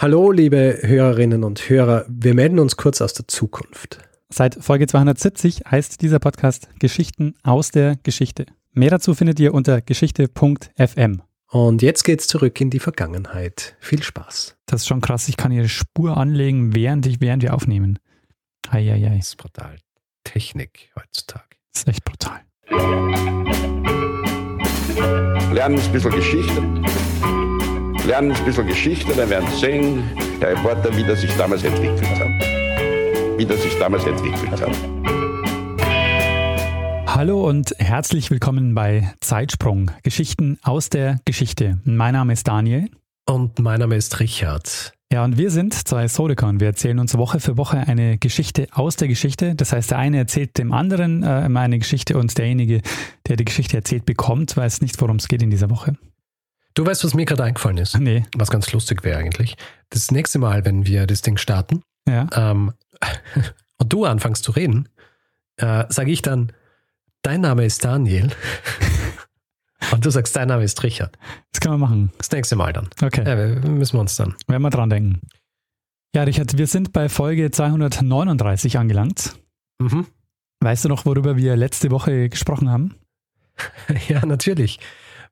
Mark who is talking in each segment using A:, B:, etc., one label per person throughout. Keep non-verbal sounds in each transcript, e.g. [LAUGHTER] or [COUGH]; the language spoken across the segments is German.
A: Hallo, liebe Hörerinnen und Hörer. Wir melden uns kurz aus der Zukunft.
B: Seit Folge 270 heißt dieser Podcast Geschichten aus der Geschichte. Mehr dazu findet ihr unter geschichte.fm.
A: Und jetzt geht's zurück in die Vergangenheit. Viel Spaß.
B: Das ist schon krass. Ich kann hier Spur anlegen, während, ich, während wir aufnehmen. Eieiei.
A: Das ist brutal. Technik heutzutage.
B: Das ist echt brutal.
C: Lernen ein bisschen Geschichte lernen ein bisschen Geschichte, dann werden Sie sehen, Herr Reporter, wie das sich damals entwickelt hat. Wie das sich damals entwickelt hat.
B: Hallo und herzlich willkommen bei Zeitsprung, Geschichten aus der Geschichte. Mein Name ist Daniel.
A: Und mein Name ist Richard.
B: Ja, und wir sind zwei Sodekon. Wir erzählen uns Woche für Woche eine Geschichte aus der Geschichte. Das heißt, der eine erzählt dem anderen äh, immer eine Geschichte und derjenige, der die Geschichte erzählt, bekommt, weiß nicht, worum es geht in dieser Woche.
A: Du weißt, was mir gerade eingefallen ist?
B: Nee.
A: Was ganz lustig wäre eigentlich. Das nächste Mal, wenn wir das Ding starten
B: Ja.
A: ähm, [LAUGHS] und du anfängst zu reden, äh, sage ich dann, dein Name ist Daniel. [LAUGHS] und du sagst, dein Name ist Richard.
B: Das kann man machen.
A: Das nächste Mal dann.
B: Okay.
A: Ja, wir- müssen wir uns dann.
B: Werden wir dran denken. Ja, Richard, wir sind bei Folge 239 angelangt.
A: Mhm.
B: Weißt du noch, worüber wir letzte Woche gesprochen haben? [LAUGHS]
A: Ja, natürlich.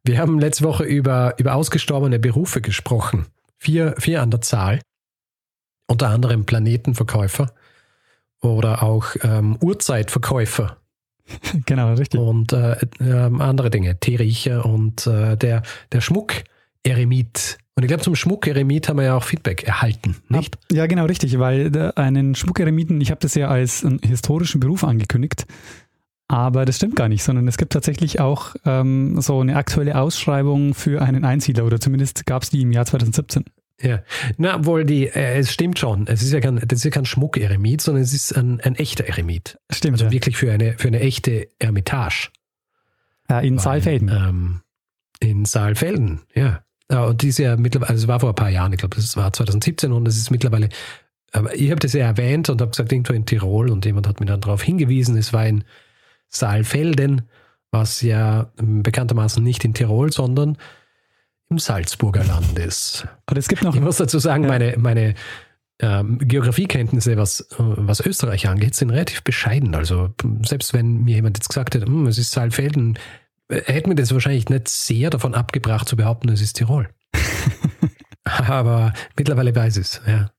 A: Wir haben letzte Woche über, über ausgestorbene Berufe gesprochen. Vier, vier an der Zahl. Unter anderem Planetenverkäufer oder auch ähm, Uhrzeitverkäufer [LAUGHS]
B: genau, richtig.
A: und äh, ähm, andere Dinge. Teeriecher und äh, der, der Schmuck-Eremit. Und ich glaube, zum Schmuck-Eremit haben wir ja auch Feedback erhalten, nicht?
B: Ja, genau, richtig, weil der- einen Schmuckeremiten, ich habe das ja als einen historischen Beruf angekündigt, aber das stimmt gar nicht, sondern es gibt tatsächlich auch ähm, so eine aktuelle Ausschreibung für einen Einsiedler oder zumindest gab es die im Jahr 2017.
A: Ja. Na, wohl die, äh, es stimmt schon. Es ist ja kein, das ist ja kein Schmuck-Eremit, sondern es ist ein, ein echter Eremit.
B: Stimmt,
A: Also
B: ja.
A: wirklich für eine, für eine echte Ermitage.
B: ja, in
A: Weil,
B: Saalfelden.
A: Ähm, in Saalfelden, ja. Und die ist ja mittlerweile, also es war vor ein paar Jahren, ich glaube, das war 2017 und es ist mittlerweile, aber ich habe das ja erwähnt und habe gesagt, irgendwo in Tirol und jemand hat mir dann darauf hingewiesen, es war in Saalfelden, was ja ähm, bekanntermaßen nicht in Tirol, sondern im Salzburger Land ist.
B: Und es gibt noch,
A: Ich muss dazu sagen,
B: Ja.
A: meine, meine ähm, Geografiekenntnisse, was, was Österreich angeht, sind relativ bescheiden. Also selbst wenn mir jemand jetzt gesagt hätte, "Hm, es ist Saalfelden, äh, hätte mir das wahrscheinlich nicht sehr davon abgebracht zu behaupten, es ist Tirol. [LAUGHS] Aber mittlerweile weiß ich es, ja.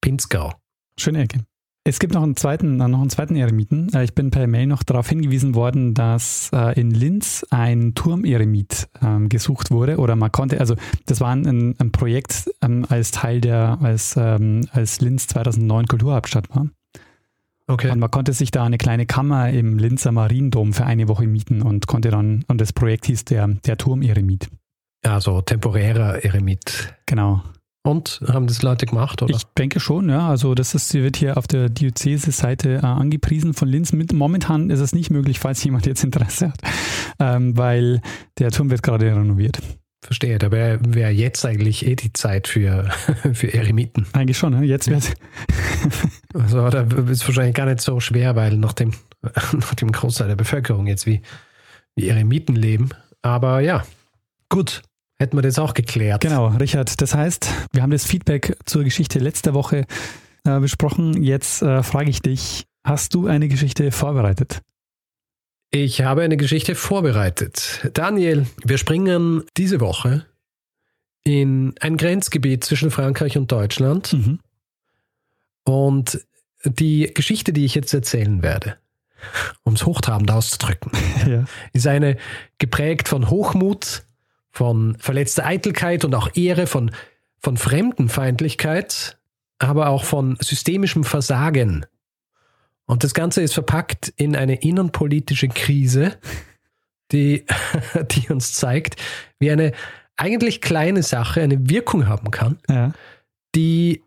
A: Pinzgau.
B: schöne Ecke. Es gibt noch einen zweiten, äh, noch einen zweiten Eremiten. Äh, Ich bin per Mail noch darauf hingewiesen worden, dass äh, in Linz ein Turmeremit ähm, gesucht wurde oder man konnte, also das war ein, ein Projekt ähm, als Teil der, als, ähm, als Linz 2009 Kulturhauptstadt war.
A: Okay.
B: Und man konnte sich da eine kleine Kammer im Linzer Mariendom für eine Woche mieten und konnte dann, und das Projekt hieß der, der Turmeremit.
A: Also temporärer Eremit.
B: Genau.
A: Und haben das Leute gemacht, oder?
B: Ich denke schon, ja. Also das ist, wird hier auf der Diözese-Seite äh, angepriesen von Linz. Mit, momentan ist es nicht möglich, falls jemand jetzt Interesse hat, ähm, weil der Turm wird gerade renoviert.
A: Verstehe, da wäre wär jetzt eigentlich eh die Zeit für, [LAUGHS] für Eremiten.
B: Eigentlich schon, ne? jetzt wird [LAUGHS]
A: Also da ist wahrscheinlich gar nicht so schwer, weil nach dem, [LAUGHS] nach dem Großteil der Bevölkerung jetzt wie, wie Eremiten leben. Aber ja, gut, hätten wir das auch geklärt.
B: Genau, Richard. Das heißt, wir haben das Feedback zur Geschichte letzter Woche äh, besprochen. Jetzt äh, frage ich dich, hast du eine Geschichte vorbereitet?
A: Ich habe eine Geschichte vorbereitet. Daniel, wir springen diese Woche in ein Grenzgebiet zwischen Frankreich und Deutschland.
B: Mhm.
A: Und die Geschichte, die ich jetzt erzählen werde, um es hochtrabend auszudrücken, [LAUGHS]
B: Ja.
A: ist eine geprägt von Hochmut, von verletzter Eitelkeit und auch Ehre, von, von Fremdenfeindlichkeit, aber auch von systemischem Versagen. Und das Ganze ist verpackt in eine innenpolitische Krise, die, [LAUGHS] die uns zeigt, wie eine eigentlich kleine Sache eine Wirkung haben kann,
B: ja.
A: die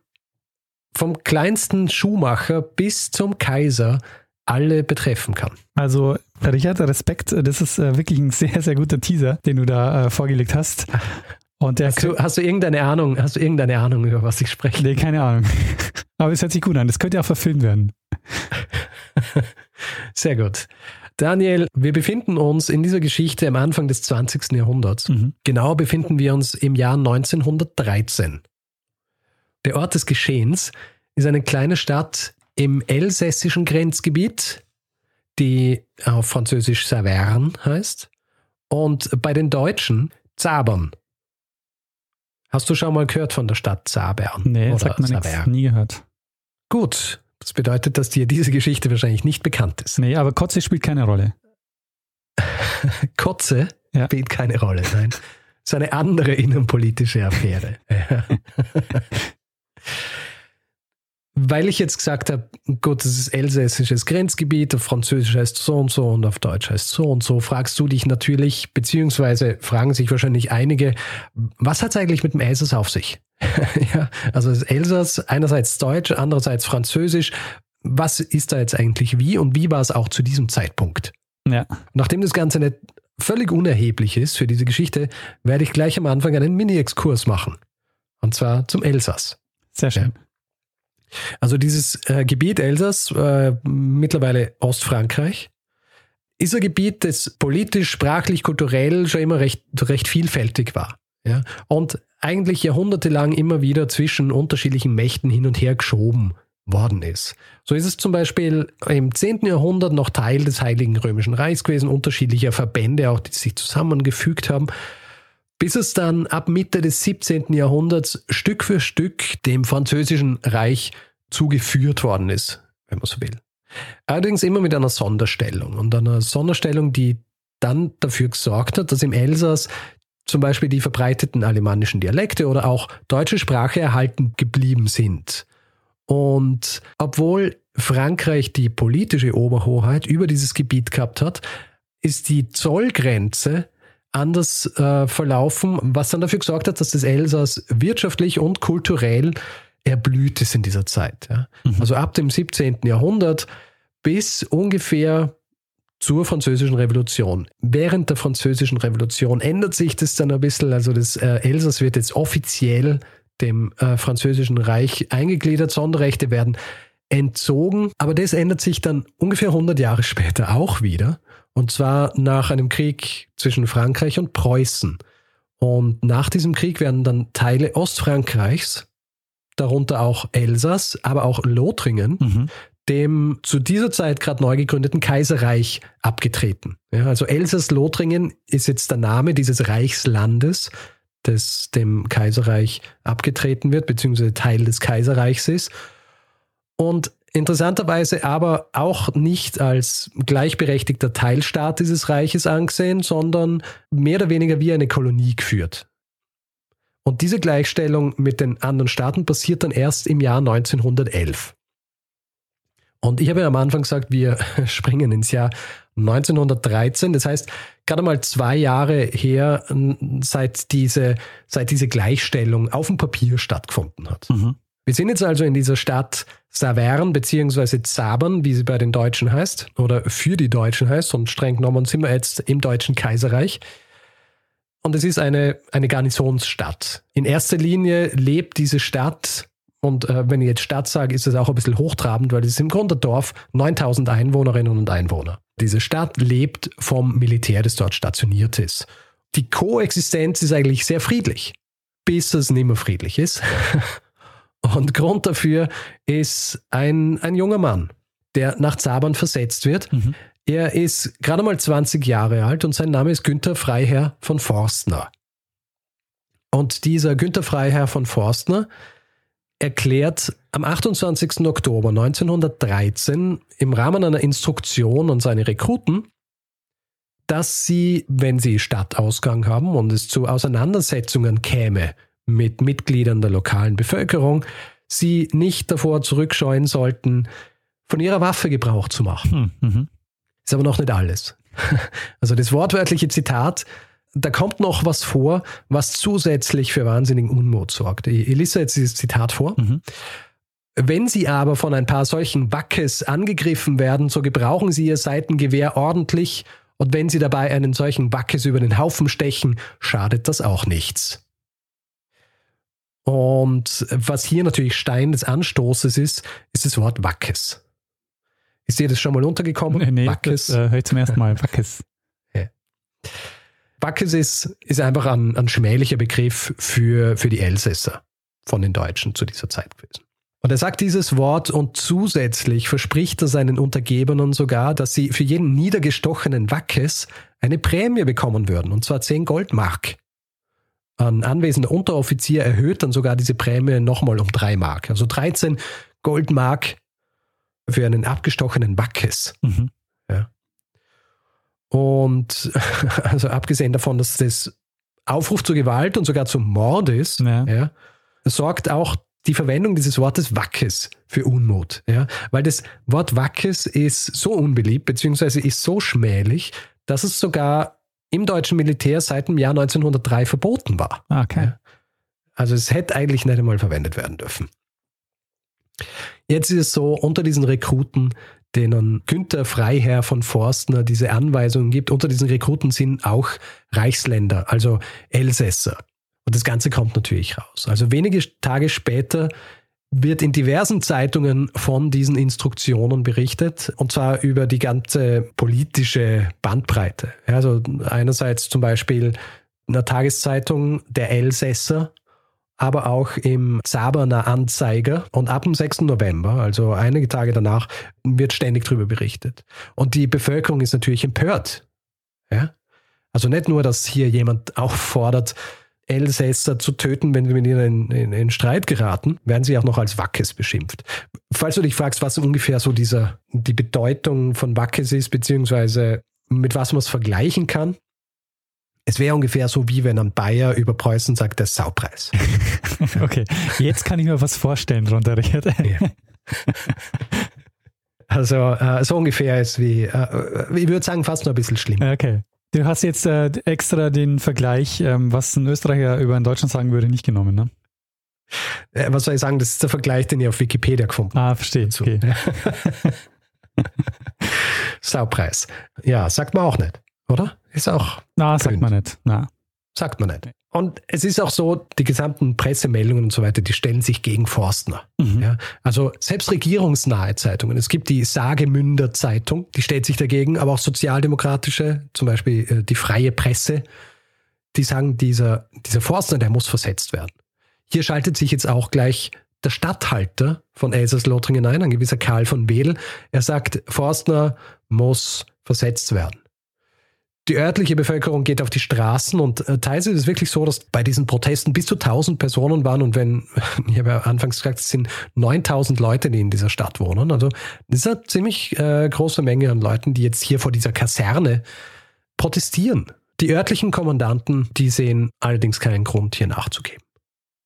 A: vom kleinsten Schuhmacher bis zum Kaiser alle betreffen kann.
B: Also, Richard, Respekt, das ist äh, wirklich ein sehr, sehr guter Teaser, den du da äh, vorgelegt hast. Und der
A: Hast du, hast du irgendeine Ahnung, hast du irgendeine Ahnung, über was ich spreche?
B: Nee, keine Ahnung. [LAUGHS] Aber es hört sich gut an. Das könnte ja auch verfilmt werden. [LAUGHS]
A: Sehr gut. Daniel, wir befinden uns in dieser Geschichte am Anfang des 20. Jahrhunderts.
B: Mhm.
A: Genau befinden wir uns im Jahr 1913. Der Ort des Geschehens ist eine kleine Stadt im elsässischen Grenzgebiet, die auf Französisch Saverne heißt, und bei den Deutschen Zabern. Hast du schon mal gehört von der Stadt Zabern?
B: Nee, oder sagt man nichts. Nie gehört.
A: Gut, das bedeutet, dass dir diese Geschichte wahrscheinlich nicht bekannt ist.
B: Nee, aber Kotze spielt keine Rolle. [LAUGHS]
A: Kotze ja. spielt keine Rolle, nein. [LAUGHS] Das ist eine andere innenpolitische Affäre. [LAUGHS] Weil ich jetzt gesagt habe, gut, das ist elsässisches Grenzgebiet, auf Französisch heißt so und so und auf Deutsch heißt so und so, fragst du dich natürlich, beziehungsweise fragen sich wahrscheinlich einige, was hat es eigentlich mit dem Elsass auf sich? [LAUGHS] ja, also das Elsass, einerseits Deutsch, andererseits Französisch. Was ist da jetzt eigentlich wie und wie war es auch zu diesem Zeitpunkt?
B: Ja.
A: Nachdem das Ganze nicht völlig unerheblich ist für diese Geschichte, werde ich gleich am Anfang einen Mini-Exkurs machen. Und zwar zum Elsass.
B: Sehr schön. Ja.
A: Also dieses äh, Gebiet Elsass, äh, mittlerweile Ostfrankreich, ist ein Gebiet, das politisch, sprachlich, kulturell schon immer recht, recht vielfältig war. Ja? Und eigentlich jahrhundertelang immer wieder zwischen unterschiedlichen Mächten hin und her geschoben worden ist. So ist es zum Beispiel im 10. Jahrhundert noch Teil des Heiligen Römischen Reichs gewesen, unterschiedlicher Verbände, auch die sich zusammengefügt haben bis es dann ab Mitte des 17. Jahrhunderts Stück für Stück dem französischen Reich zugeführt worden ist, wenn man so will. Allerdings immer mit einer Sonderstellung und einer Sonderstellung, die dann dafür gesorgt hat, dass im Elsass zum Beispiel die verbreiteten alemannischen Dialekte oder auch deutsche Sprache erhalten geblieben sind. Und obwohl Frankreich die politische Oberhoheit über dieses Gebiet gehabt hat, ist die Zollgrenze anders äh, verlaufen, was dann dafür gesorgt hat, dass das Elsass wirtschaftlich und kulturell erblüht ist in dieser Zeit. Ja. Mhm. Also ab dem 17. Jahrhundert bis ungefähr zur Französischen Revolution. Während der Französischen Revolution ändert sich das dann ein bisschen. Also das äh, Elsass wird jetzt offiziell dem äh, Französischen Reich eingegliedert. Sonderrechte werden entzogen. Aber das ändert sich dann ungefähr 100 Jahre später auch wieder. Und zwar nach einem Krieg zwischen Frankreich und Preußen. Und nach diesem Krieg werden dann Teile Ostfrankreichs, darunter auch Elsass, aber auch Lothringen, mhm. dem zu dieser Zeit gerade neu gegründeten Kaiserreich abgetreten. Ja, also Elsass-Lothringen ist jetzt der Name dieses Reichslandes, das dem Kaiserreich abgetreten wird, beziehungsweise Teil des Kaiserreichs ist. Und interessanterweise aber auch nicht als gleichberechtigter Teilstaat dieses Reiches angesehen, sondern mehr oder weniger wie eine Kolonie geführt. Und diese Gleichstellung mit den anderen Staaten passiert dann erst im Jahr 1911. Und ich habe ja am Anfang gesagt, wir [LAUGHS] springen ins Jahr 1913. Das heißt, gerade mal zwei Jahre her, seit diese, seit diese Gleichstellung auf dem Papier stattgefunden hat. Mhm. Wir sind jetzt also in dieser Stadt Savern bzw. Zabern, wie sie bei den Deutschen heißt, oder für die Deutschen heißt, und streng genommen sind wir jetzt im Deutschen Kaiserreich. Und es ist eine, eine Garnisonsstadt. In erster Linie lebt diese Stadt, und äh, wenn ich jetzt Stadt sage, ist es auch ein bisschen hochtrabend, weil es ist im Grunde Dorf 9000 Einwohnerinnen und Einwohner. Diese Stadt lebt vom Militär, das dort stationiert ist. Die Koexistenz ist eigentlich sehr friedlich, bis es nicht mehr friedlich ist. [LAUGHS] Und Grund dafür ist ein, ein junger Mann, der nach Zabern versetzt wird. Mhm. Er ist gerade mal 20 Jahre alt und sein Name ist Günther Freiherr von Forstner. Und dieser Günther Freiherr von Forstner erklärt am 28. Oktober 1913 im Rahmen einer Instruktion an seine Rekruten, dass sie, wenn sie Stadtausgang haben und es zu Auseinandersetzungen käme mit Mitgliedern der lokalen Bevölkerung, sie nicht davor zurückscheuen sollten, von ihrer Waffe Gebrauch zu machen. Hm, mhm. Ist aber noch nicht alles. [LAUGHS] Also das wortwörtliche Zitat, da kommt noch was vor, was zusätzlich für wahnsinnigen Unmut sorgt. Ich, ich lese jetzt dieses Zitat vor. Mhm. Wenn Sie aber von ein paar solchen Wackes angegriffen werden, so gebrauchen Sie Ihr Seitengewehr ordentlich und wenn Sie dabei einen solchen Wackes über den Haufen stechen, schadet das auch nichts. Und was hier natürlich Stein des Anstoßes ist, ist das Wort Wackes. Ist dir das schon mal untergekommen?
B: Nee, nee Wackes. das äh, höre ich zum ersten Mal. Wackes. [LAUGHS]
A: ja. Wackes ist, ist einfach ein, ein schmählicher Begriff für, für die Elsässer. von den Deutschen zu dieser Zeit gewesen. Und er sagt dieses Wort und zusätzlich verspricht er seinen Untergebenen sogar, dass sie für jeden niedergestochenen Wackes eine Prämie bekommen würden, und zwar 10 Goldmark. Ein anwesender Unteroffizier erhöht dann sogar diese Prämie nochmal um 3 Mark. Also 13 Goldmark für einen abgestochenen Wackes. Mhm. Ja. Und [LAUGHS] also abgesehen davon, dass das Aufruf zur Gewalt und sogar zum Mord ist, ja. Ja, sorgt auch die Verwendung dieses Wortes Wackes für Unmut. Ja? Weil das Wort Wackes ist so unbeliebt, beziehungsweise ist so schmählich, dass es sogar im deutschen Militär seit dem Jahr 1903 verboten war.
B: Ah, okay.
A: Also es hätte eigentlich nicht einmal verwendet werden dürfen. Jetzt ist es so, unter diesen Rekruten, denen Günther Freiherr von Forstner diese Anweisungen gibt, unter diesen Rekruten sind auch Reichsländer, also Elsässer. Und das Ganze kommt natürlich raus. Also wenige Tage später wird in diversen Zeitungen von diesen Instruktionen berichtet, und zwar über die ganze politische Bandbreite. Also einerseits zum Beispiel in der Tageszeitung Der Elsässer, aber auch im Zaberner Anzeiger. Und ab dem 6. November, also einige Tage danach, wird ständig darüber berichtet. Und die Bevölkerung ist natürlich empört. Ja? Also nicht nur, dass hier jemand auch fordert, Elsässer zu töten, wenn wir mit ihnen in, in, in, Streit geraten, werden sie auch noch als Wackes beschimpft. Falls du dich fragst, was ungefähr so dieser, die Bedeutung von Wackes ist, beziehungsweise mit was man es vergleichen kann, es wäre ungefähr so, wie wenn ein Bayer über Preußen sagt, der Saupreis. [LAUGHS]
B: okay, jetzt kann ich mir was vorstellen, drunter Richard. ja. [LAUGHS]
A: Also äh, so ungefähr ist wie, äh, ich würde sagen, fast noch ein bisschen schlimmer.
B: Okay. Du hast jetzt äh, extra den Vergleich, ähm, was ein Österreicher über einen Deutschen sagen würde, nicht genommen, ne?
A: Äh, was soll ich sagen? Das ist der Vergleich, den ich auf Wikipedia gefunden
B: habe. Ah, verstehe. Okay. [LAUGHS]
A: Saupreis. Ja, sagt man auch nicht, oder? Ist auch.
B: Na, sagt man nicht. Na.
A: Sagt man nicht. Und es ist auch so, die gesamten Pressemeldungen und so weiter, die stellen sich gegen Forstner. Mhm. Ja, also selbst regierungsnahe Zeitungen. Es gibt die Sagemünder Zeitung, die stellt sich dagegen, aber auch sozialdemokratische, zum Beispiel äh, die Freie Presse, die sagen, dieser, dieser Forstner, der muss versetzt werden. Hier schaltet sich jetzt auch gleich der Statthalter von Elsass-Lothringen ein, ein gewisser Karl von Wedel. Er sagt, Forstner muss versetzt werden. Die örtliche Bevölkerung geht auf die Straßen und äh, teilweise ist es wirklich so, dass bei diesen Protesten bis zu 1000 Personen waren und wenn, [LAUGHS] ich habe ja anfangs gesagt, es sind 9000 Leute, die in dieser Stadt wohnen. Also das ist eine ziemlich äh, große Menge an Leuten, die jetzt hier vor dieser Kaserne protestieren. Die örtlichen Kommandanten, die sehen allerdings keinen Grund, hier nachzugeben.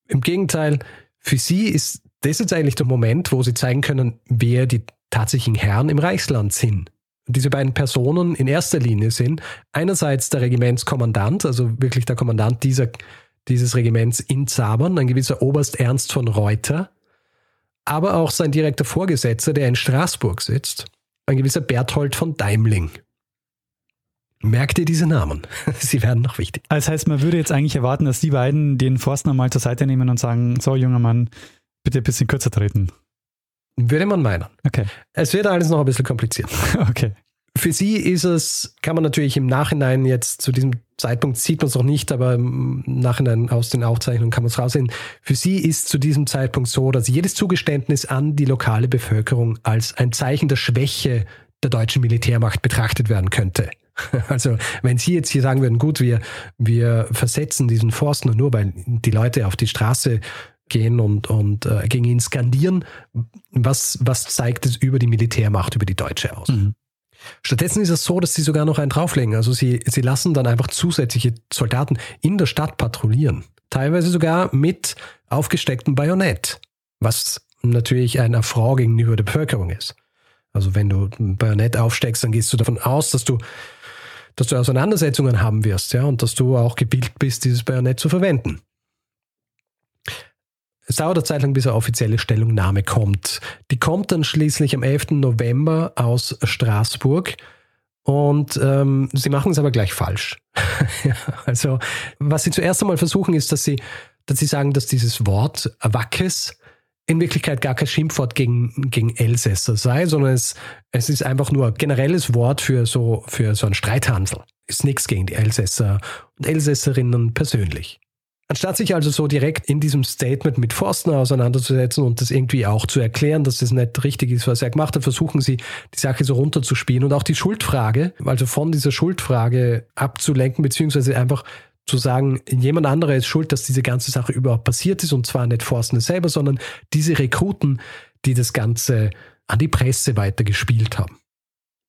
A: Im Gegenteil, für sie ist das jetzt eigentlich der Moment, wo sie zeigen können, wer die tatsächlichen Herren im Reichsland sind diese beiden Personen in erster Linie sind. Einerseits der Regimentskommandant, also wirklich der Kommandant dieser, dieses Regiments in Zabern, ein gewisser Oberst Ernst von Reuter, aber auch sein direkter Vorgesetzter, der in Straßburg sitzt, ein gewisser Berthold von Daimling. Merkt ihr diese Namen? [LAUGHS] Sie werden noch wichtig.
B: Das heißt, man würde jetzt eigentlich erwarten, dass die beiden den Forstner mal zur Seite nehmen und sagen, so junger Mann, bitte ein bisschen kürzer treten.
A: Würde man meinen.
B: Okay.
A: Es wird alles noch ein bisschen kompliziert. [LAUGHS]
B: Okay.
A: Für sie ist es, kann man natürlich im Nachhinein jetzt zu diesem Zeitpunkt sieht man es noch nicht, aber im Nachhinein aus den Aufzeichnungen kann man es raussehen. Für sie ist zu diesem Zeitpunkt so, dass jedes Zugeständnis an die lokale Bevölkerung als ein Zeichen der Schwäche der deutschen Militärmacht betrachtet werden könnte. [LAUGHS] Also wenn Sie jetzt hier sagen würden, gut, wir, wir versetzen diesen Forstner nur, weil die Leute auf die Straße gehen und, und äh, gegen ihn skandieren. Was, was zeigt es über die Militärmacht, über die Deutsche aus? Mhm. Stattdessen ist es so, dass sie sogar noch einen drauflegen. Also sie, sie lassen dann einfach zusätzliche Soldaten in der Stadt patrouillieren. Teilweise sogar mit aufgestecktem Bajonett, was natürlich ein Affront gegenüber der Bevölkerung ist. Also wenn du ein Bajonett aufsteckst, dann gehst du davon aus, dass du, dass du Auseinandersetzungen haben wirst, ja, und dass du auch gebildet bist, dieses Bajonett zu verwenden. Es dauert eine Zeit lang, bis eine offizielle Stellungnahme kommt. Die kommt dann schließlich am 11. November aus Straßburg. Und ähm, sie machen es aber gleich falsch. [LAUGHS] also, was sie zuerst einmal versuchen, ist, dass sie, dass sie sagen, dass dieses Wort Wackes in Wirklichkeit gar kein Schimpfwort gegen, gegen Elsässer sei, sondern es, es ist einfach nur ein generelles Wort für so, für so einen Streithansel. Ist nichts gegen die Elsässer und Elsässerinnen persönlich. Anstatt sich also so direkt in diesem Statement mit Forstner auseinanderzusetzen und das irgendwie auch zu erklären, dass das nicht richtig ist, was er gemacht hat, versuchen sie, die Sache so runterzuspielen und auch die Schuldfrage, also von dieser Schuldfrage abzulenken, beziehungsweise einfach zu sagen, jemand anderer ist schuld, dass diese ganze Sache überhaupt passiert ist und zwar nicht Forstner selber, sondern diese Rekruten, die das Ganze an die Presse weitergespielt haben.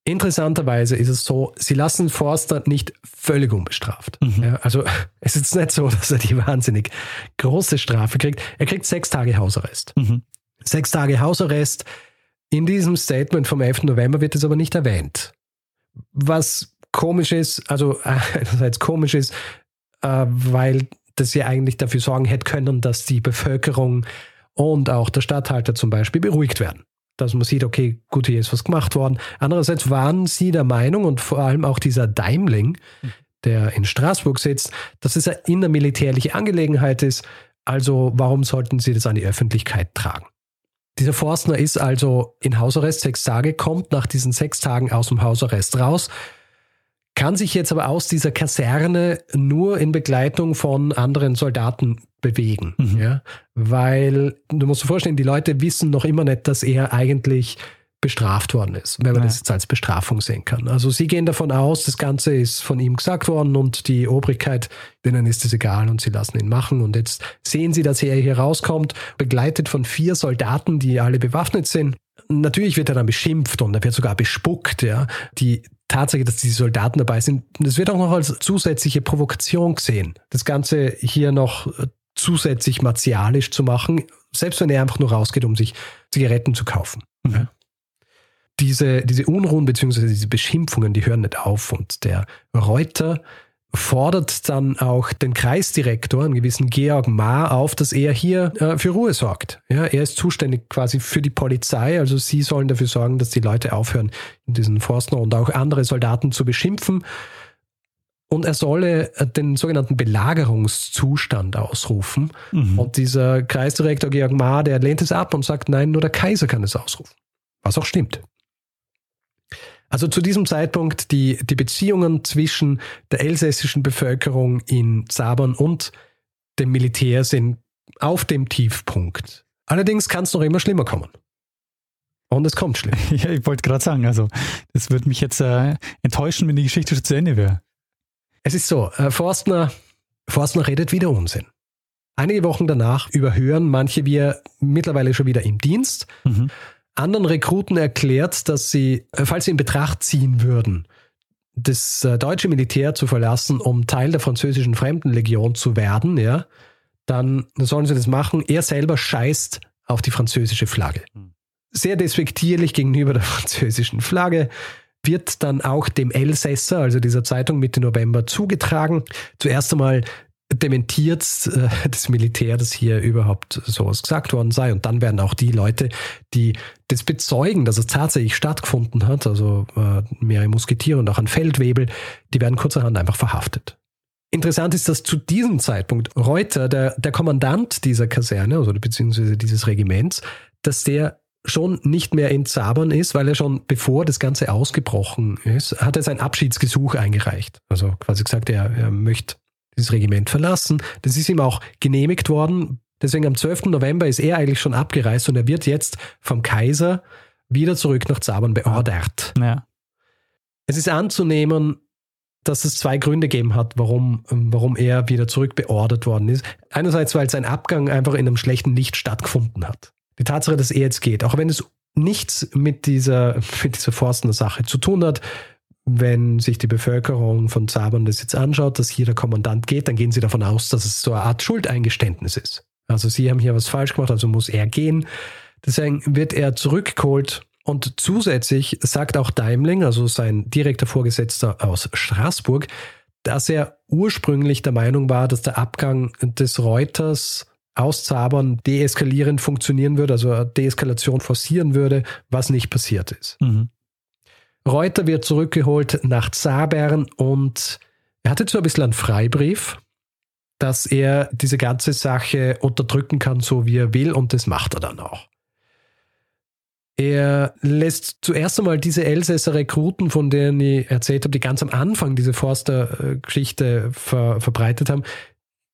A: Interessanterweise ist es so, sie lassen Forster nicht völlig unbestraft. Mhm. Ja, also [LAUGHS] es ist nicht so, dass er die wahnsinnig große Strafe kriegt. Er kriegt sechs Tage Hausarrest. Mhm. Sechs Tage Hausarrest. In diesem Statement vom 11. November wird es aber nicht erwähnt. Was komisch ist, also [LAUGHS] einerseits komisch ist, äh, weil das ja eigentlich dafür sorgen hätte können, dass die Bevölkerung und auch der Stadthalter zum Beispiel beruhigt werden dass man sieht, okay, gut, hier ist was gemacht worden. Andererseits waren sie der Meinung und vor allem auch dieser Daimling, der in Straßburg sitzt, dass es eine innermilitärliche Angelegenheit ist. Also warum sollten sie das an die Öffentlichkeit tragen? Dieser Forstner ist also in Hausarrest sechs Tage, kommt nach diesen sechs Tagen aus dem Hausarrest raus, kann sich jetzt aber aus dieser Kaserne nur in Begleitung von anderen Soldaten bewegen. Mhm. Ja? Weil du musst dir vorstellen, die Leute wissen noch immer nicht, dass er eigentlich bestraft worden ist, wenn man ja. das jetzt als Bestrafung sehen kann. Also sie gehen davon aus, das Ganze ist von ihm gesagt worden und die Obrigkeit, denen ist es egal und sie lassen ihn machen. Und jetzt sehen sie, dass er hier rauskommt, begleitet von vier Soldaten, die alle bewaffnet sind. Natürlich wird er dann beschimpft und er wird sogar bespuckt. Ja. Die Tatsache, dass diese Soldaten dabei sind, das wird auch noch als zusätzliche Provokation gesehen. Das Ganze hier noch zusätzlich martialisch zu machen, selbst wenn er einfach nur rausgeht, um sich Zigaretten zu kaufen. Mhm. Diese, diese Unruhen bzw. diese Beschimpfungen, die hören nicht auf. Und der Reuter fordert dann auch den Kreisdirektor, einen gewissen Georg Ma, auf, dass er hier äh, für Ruhe sorgt. Ja, er ist zuständig quasi für die Polizei, also sie sollen dafür sorgen, dass die Leute aufhören, diesen Forstner und auch andere Soldaten zu beschimpfen. Und er solle äh, den sogenannten Belagerungszustand ausrufen. Mhm. Und dieser Kreisdirektor Georg Ma, der lehnt es ab und sagt, nein, nur der Kaiser kann es ausrufen. Was auch stimmt. Also zu diesem Zeitpunkt die, die Beziehungen zwischen der elsässischen Bevölkerung in Zabern und dem Militär sind auf dem Tiefpunkt. Allerdings kann es noch immer schlimmer kommen. Und es kommt schlimm. [LAUGHS]
B: Ja, ich wollte gerade sagen, also das würde mich jetzt äh, enttäuschen, wenn die Geschichte schon zu Ende wäre.
A: Es ist so, äh, Forstner, Forstner redet wieder Unsinn. Einige Wochen danach überhören manche wir mittlerweile schon wieder im Dienst. Mhm anderen Rekruten erklärt, dass sie, äh, falls sie in Betracht ziehen würden, das äh, deutsche Militär zu verlassen, um Teil der französischen Fremdenlegion zu werden, ja, dann sollen sie das machen. Er selber scheißt auf die französische Flagge. Hm. Sehr despektierlich gegenüber der [LAUGHS] französischen Flagge wird dann auch dem Elsässer, also dieser Zeitung Mitte November, zugetragen. Zuerst einmal dementiert äh, das Militär, dass hier überhaupt sowas gesagt worden sei. Und dann werden auch die Leute, die das bezeugen, dass es tatsächlich stattgefunden hat, also äh, mehrere Musketiere und auch ein Feldwebel, die werden kurzerhand einfach verhaftet. Interessant ist, dass zu diesem Zeitpunkt Reuter, der, der Kommandant dieser Kaserne, also beziehungsweise dieses Regiments, dass der schon nicht mehr in Zabern ist, weil er schon bevor das Ganze ausgebrochen ist, hat er sein Abschiedsgesuch eingereicht. Also quasi gesagt, er, er möchte dieses Regiment verlassen. Das ist ihm auch genehmigt worden. Deswegen am 12. November ist er eigentlich schon abgereist und er wird jetzt vom Kaiser wieder zurück nach Zabern beordert. Ja. Es ist anzunehmen, dass es zwei Gründe gegeben hat, warum, warum er wieder zurück beordert worden ist. Einerseits, weil sein Abgang einfach in einem schlechten Licht stattgefunden hat. Die Tatsache, dass er jetzt geht, auch wenn es nichts mit dieser, [LAUGHS] mit dieser Forstner Sache zu tun hat, wenn sich die Bevölkerung von Zabern das jetzt anschaut, dass hier der Kommandant geht, dann gehen sie davon aus, dass es so eine Art Schuldeingeständnis ist. Also sie haben hier was falsch gemacht, also muss er gehen. Deswegen wird er zurückgeholt und zusätzlich sagt auch Daimling, also sein direkter Vorgesetzter aus Straßburg, dass er ursprünglich der Meinung war, dass der Abgang des Reuters aus Zabern deeskalierend funktionieren würde, also Deeskalation forcieren würde, was nicht passiert ist. Mhm. Reuter wird zurückgeholt nach Zabern und er hatte so ein bisschen einen Freibrief, dass er diese ganze Sache unterdrücken kann, so wie er will, und das macht er dann auch. Er lässt zuerst einmal diese Elsässer Rekruten, von denen ich erzählt habe, die ganz am Anfang diese Forster-Geschichte ver verbreitet haben,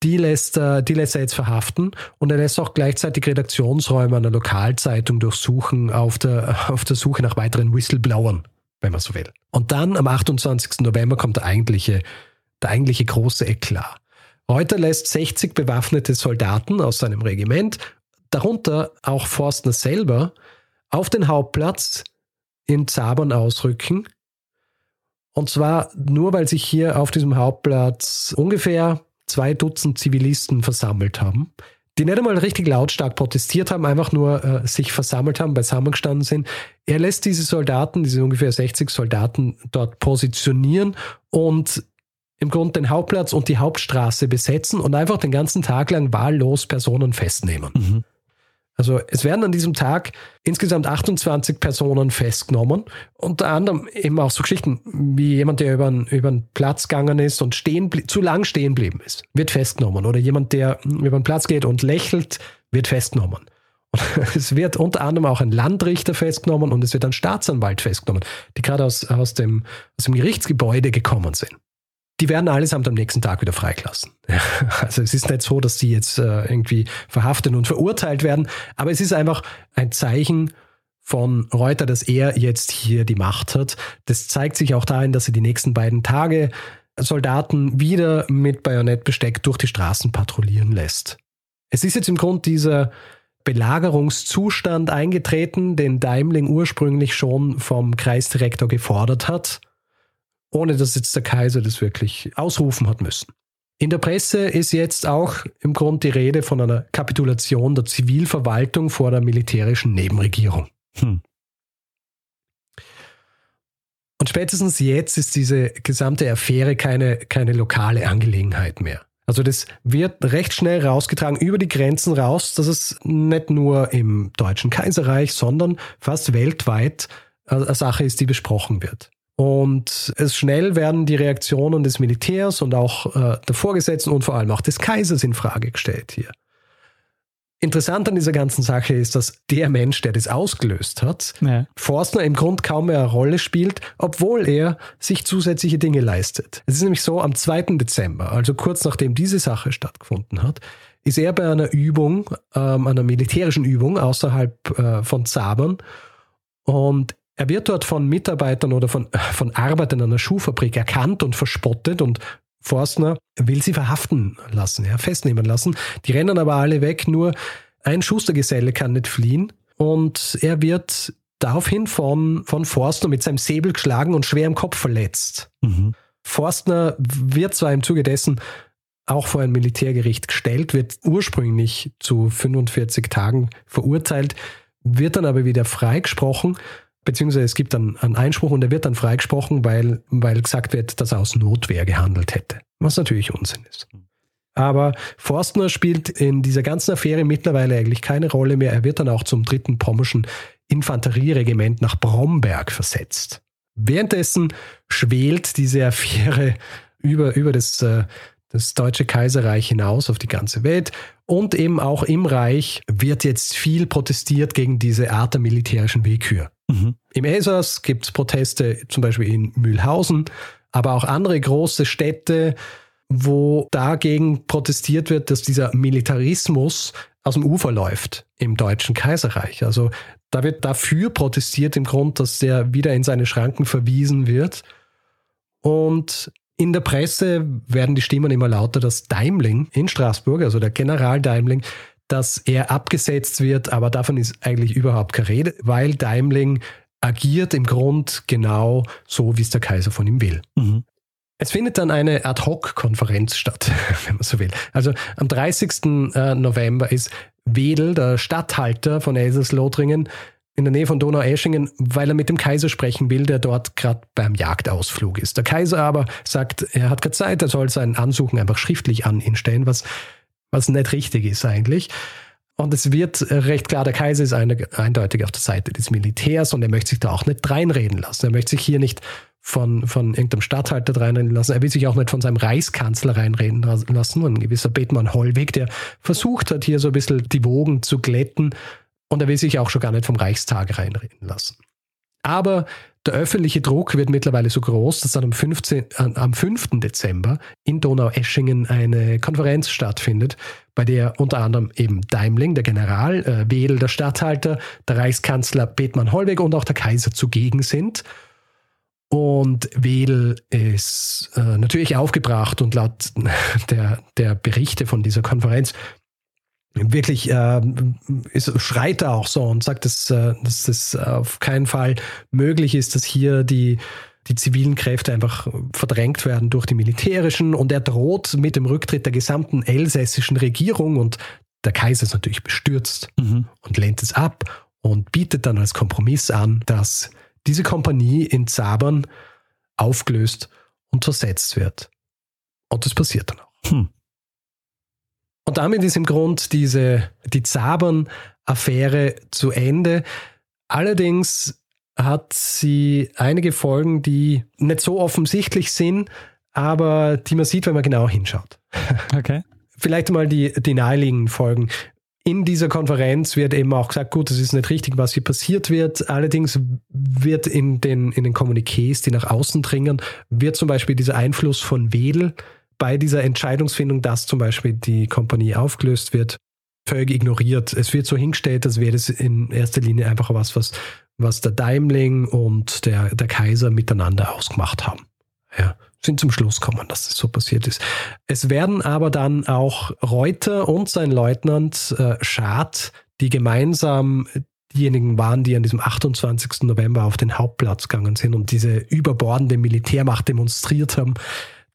A: die lässt, er, die lässt er jetzt verhaften und er lässt auch gleichzeitig Redaktionsräume einer Lokalzeitung durchsuchen auf der, auf der Suche nach weiteren Whistleblowern, wenn man so will. Und dann am 28. November kommt der eigentliche, der eigentliche große Eklat. Reuter lässt 60 bewaffnete Soldaten aus seinem Regiment, darunter auch Forstner selber, auf den Hauptplatz in Zabern ausrücken. Und zwar nur, weil sich hier auf diesem Hauptplatz ungefähr zwei Dutzend Zivilisten versammelt haben, die nicht einmal richtig lautstark protestiert haben, einfach nur äh, sich versammelt haben, beisammengestanden sind. Er lässt diese Soldaten, diese ungefähr 60 Soldaten dort positionieren und im Grunde den Hauptplatz und die Hauptstraße besetzen und einfach den ganzen Tag lang wahllos Personen festnehmen. Mhm. Also es werden an diesem Tag insgesamt 28 Personen festgenommen. Unter anderem eben auch so Geschichten wie jemand, der über einen, über Platz gegangen ist und stehen, zu lang stehen geblieben ist, wird festgenommen. Oder jemand, der über den Platz geht und lächelt, wird festgenommen. Und [LAUGHS] es wird unter anderem auch ein Landrichter festgenommen und es wird ein Staatsanwalt festgenommen, die gerade aus, aus, dem, aus dem Gerichtsgebäude gekommen sind die werden allesamt am nächsten Tag wieder freigelassen. [LAUGHS] Also es ist nicht so, dass die jetzt äh, irgendwie verhaftet und verurteilt werden, aber es ist einfach ein Zeichen von Reuter, dass er jetzt hier die Macht hat. Das zeigt sich auch darin, dass er die nächsten beiden Tage Soldaten wieder mit Bajonettbesteck durch die Straßen patrouillieren lässt. Es ist jetzt im Grunde dieser Belagerungszustand eingetreten, den Daimling ursprünglich schon vom Kreisdirektor gefordert hat ohne dass jetzt der Kaiser das wirklich ausrufen hat müssen. In der Presse ist jetzt auch im Grunde die Rede von einer Kapitulation der Zivilverwaltung vor der militärischen Nebenregierung. Hm. Und spätestens jetzt ist diese gesamte Affäre keine, keine lokale Angelegenheit mehr. Also das wird recht schnell rausgetragen über die Grenzen raus, dass es nicht nur im Deutschen Kaiserreich, sondern fast weltweit eine Sache ist, die besprochen wird. Und es schnell werden die Reaktionen des Militärs und auch äh, der Vorgesetzten und vor allem auch des Kaisers in Frage gestellt hier. Interessant an dieser ganzen Sache ist, dass der Mensch, der das ausgelöst hat, ja. Forstner im Grund kaum mehr eine Rolle spielt, obwohl er sich zusätzliche Dinge leistet. Es ist nämlich so, am 2. Dezember, also kurz nachdem diese Sache stattgefunden hat, ist er bei einer Übung, ähm, einer militärischen Übung außerhalb äh, von Zabern und er wird dort von Mitarbeitern oder von, von Arbeitern einer Schuhfabrik erkannt und verspottet und Forstner will sie verhaften lassen, ja, festnehmen lassen. Die rennen aber alle weg, nur ein Schustergeselle kann nicht fliehen und er wird daraufhin von, von Forstner mit seinem Säbel geschlagen und schwer im Kopf verletzt. Mhm. Forstner wird zwar im Zuge dessen auch vor ein Militärgericht gestellt, wird ursprünglich zu 45 Tagen verurteilt, wird dann aber wieder freigesprochen beziehungsweise es gibt dann einen Einspruch und er wird dann freigesprochen, weil, weil gesagt wird, dass er aus Notwehr gehandelt hätte. Was natürlich Unsinn ist. Aber Forstner spielt in dieser ganzen Affäre mittlerweile eigentlich keine Rolle mehr. Er wird dann auch zum dritten pommerschen Infanterieregiment nach Bromberg versetzt. Währenddessen schwelt diese Affäre über, über das, äh, das Deutsche Kaiserreich hinaus auf die ganze Welt. Und eben auch im Reich wird jetzt viel protestiert gegen diese Art der militärischen Willkür. Mhm. Im Elsass gibt es Proteste zum Beispiel in Mühlhausen, aber auch andere große Städte, wo dagegen protestiert wird, dass dieser Militarismus aus dem Ufer läuft im Deutschen Kaiserreich. Also da wird dafür protestiert im Grund, dass der wieder in seine Schranken verwiesen wird. Und in der Presse werden die Stimmen immer lauter, dass Daimling in Straßburg, also der General Daimling, dass er abgesetzt wird, aber davon ist eigentlich überhaupt keine Rede, weil Daimling agiert im Grund genau so, wie es der Kaiser von ihm will. Mhm. Es findet dann eine Ad-Hoc-Konferenz statt, [LAUGHS] wenn man so will. Also am 30. Äh, November ist Wedel, der Statthalter von Elsass-Lothringen, in der Nähe von Donaueschingen, weil er mit dem Kaiser sprechen will, der dort gerade beim Jagdausflug ist. Der Kaiser aber sagt, er hat keine Zeit, er soll sein Ansuchen einfach schriftlich an ihn stellen, was was nicht richtig ist eigentlich. Und es wird recht klar, der Kaiser ist eine, eindeutig auf der Seite des Militärs und er möchte sich da auch nicht reinreden lassen. Er möchte sich hier nicht von, von irgendeinem Statthalter reinreden lassen. Er will sich auch nicht von seinem Reichskanzler reinreden lassen. Ein gewisser Bethmann Hollweg, der versucht hat, hier so ein bisschen die Wogen zu glätten. Und er will sich auch schon gar nicht vom Reichstag reinreden lassen. Aber der öffentliche Druck wird mittlerweile so groß, dass dann am, 15, am 5. Dezember in Donaueschingen eine Konferenz stattfindet, bei der unter anderem eben Daimling, der General, äh, Wedel, der Statthalter, der Reichskanzler Bethmann Hollweg und auch der Kaiser zugegen sind. Und Wedel ist äh, natürlich aufgebracht und laut [LAUGHS] der, der Berichte von dieser Konferenz wirklich äh, ist, schreit er auch so und sagt, dass, äh, dass es auf keinen Fall möglich ist, dass hier die, die zivilen Kräfte einfach verdrängt werden durch die militärischen und er droht mit dem Rücktritt der gesamten elsässischen Regierung und der Kaiser ist natürlich bestürzt mhm. und lehnt es ab und bietet dann als Kompromiss an, dass diese Kompanie in Zabern aufgelöst und zersetzt wird. Und das passiert dann auch. Hm. Und damit ist im Grund diese, die Zabern-Affäre zu Ende. Allerdings hat sie einige Folgen, die nicht so offensichtlich sind, aber die man sieht, wenn man genau hinschaut.
B: Okay.
A: Vielleicht mal die, die naheliegenden Folgen. In dieser Konferenz wird eben auch gesagt, gut, das ist nicht richtig, was hier passiert wird. Allerdings wird in den, in den Kommuniqués, die nach außen dringen, wird zum Beispiel dieser Einfluss von Wedel bei dieser Entscheidungsfindung, dass zum Beispiel die Kompanie aufgelöst wird, völlig ignoriert. Es wird so hingestellt, als wäre das in erster Linie einfach was, was, was der Daimling und der, der Kaiser miteinander ausgemacht haben. Ja, sind zum Schluss gekommen, dass das so passiert ist. Es werden aber dann auch Reuter und sein Leutnant äh, Schad, die gemeinsam diejenigen waren, die an diesem 28. November auf den Hauptplatz gegangen sind und diese überbordende Militärmacht demonstriert haben,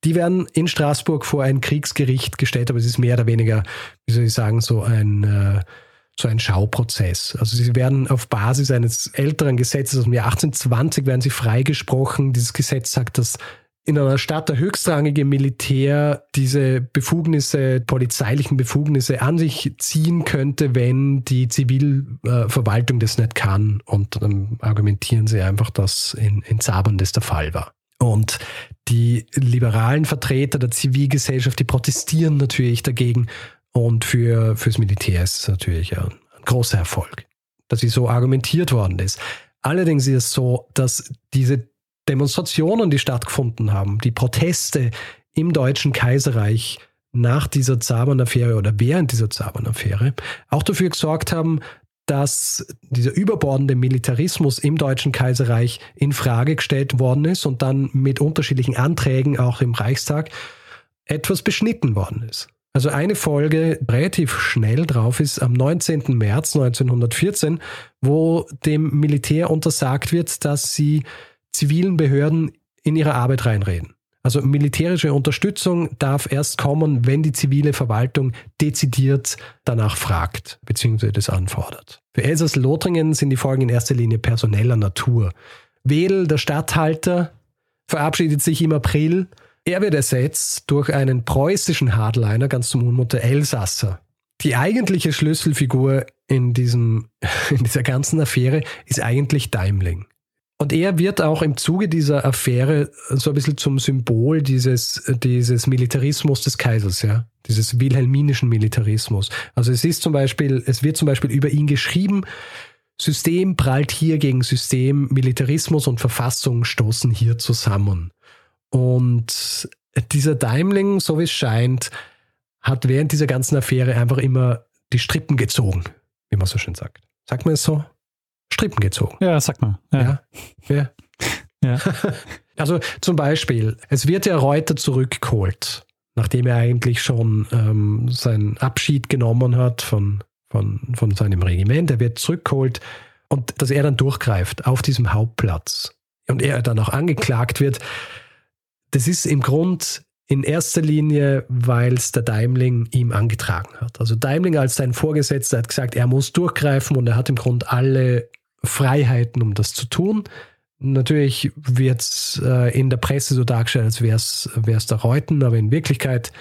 A: die werden in Straßburg vor ein Kriegsgericht gestellt, aber es ist mehr oder weniger, wie soll ich sagen, so ein, äh, so ein Schauprozess. Also sie werden auf Basis eines älteren Gesetzes aus dem Jahr 1820 werden sie freigesprochen. Dieses Gesetz sagt, dass in einer Stadt der höchstrangige Militär diese Befugnisse, polizeilichen Befugnisse an sich ziehen könnte, wenn die Zivilverwaltung das nicht kann. Und dann argumentieren sie einfach, dass in, in Zabern das der Fall war. Und die liberalen Vertreter der Zivilgesellschaft, die protestieren natürlich dagegen. Und für, fürs Militär ist es natürlich ein, ein großer Erfolg, dass sie so argumentiert worden ist. Allerdings ist es so, dass diese Demonstrationen, die stattgefunden haben, die Proteste im Deutschen Kaiserreich nach dieser Zabern-Affäre oder während dieser Zabern-Affäre auch dafür gesorgt haben, dass dieser überbordende Militarismus im Deutschen Kaiserreich in Frage gestellt worden ist und dann mit unterschiedlichen Anträgen auch im Reichstag etwas beschnitten worden ist. Also eine Folge relativ schnell drauf ist am 19. März 1914, wo dem Militär untersagt wird, dass sie zivilen Behörden in ihre Arbeit reinreden. Also militärische Unterstützung darf erst kommen, wenn die zivile Verwaltung dezidiert danach fragt bzw. das anfordert. Für Elsass-Lothringen sind die Folgen in erster Linie personeller Natur. Wedel, der Statthalter, verabschiedet sich im April. Er wird ersetzt durch einen preußischen Hardliner, ganz zum Unmut der Elsasser. Die eigentliche Schlüsselfigur in, diesem, [LAUGHS] in dieser ganzen Affäre ist eigentlich Daimling. Und er wird auch im Zuge dieser Affäre so ein bisschen zum Symbol dieses, dieses Militarismus des Kaisers, ja, dieses wilhelminischen Militarismus. Also es ist zum Beispiel, es wird zum Beispiel über ihn geschrieben, System prallt hier gegen System, Militarismus und Verfassung stoßen hier zusammen. Und dieser Daimling, so wie es scheint, hat während dieser ganzen Affäre einfach immer die Strippen gezogen, wie man so schön sagt. Sagt man es so? Strippen gezogen.
B: Ja, sag mal. Ja.
A: ja. [LAUGHS] ja. also zum Beispiel, es wird ja Reuter zurückgeholt, nachdem er eigentlich schon ähm, seinen Abschied genommen hat von, von, von seinem Regiment. Er wird zurückgeholt und dass er dann durchgreift auf diesem Hauptplatz und er dann auch angeklagt wird. Das ist im Grund in erster Linie, weil es der Daimling ihm angetragen hat. Also Daimling als sein Vorgesetzter hat gesagt, er muss durchgreifen und er hat im Grund alle Freiheiten, um das zu tun. Natürlich wird es äh, in der Presse so dargestellt, als wäre es der Reuten, aber in Wirklichkeit,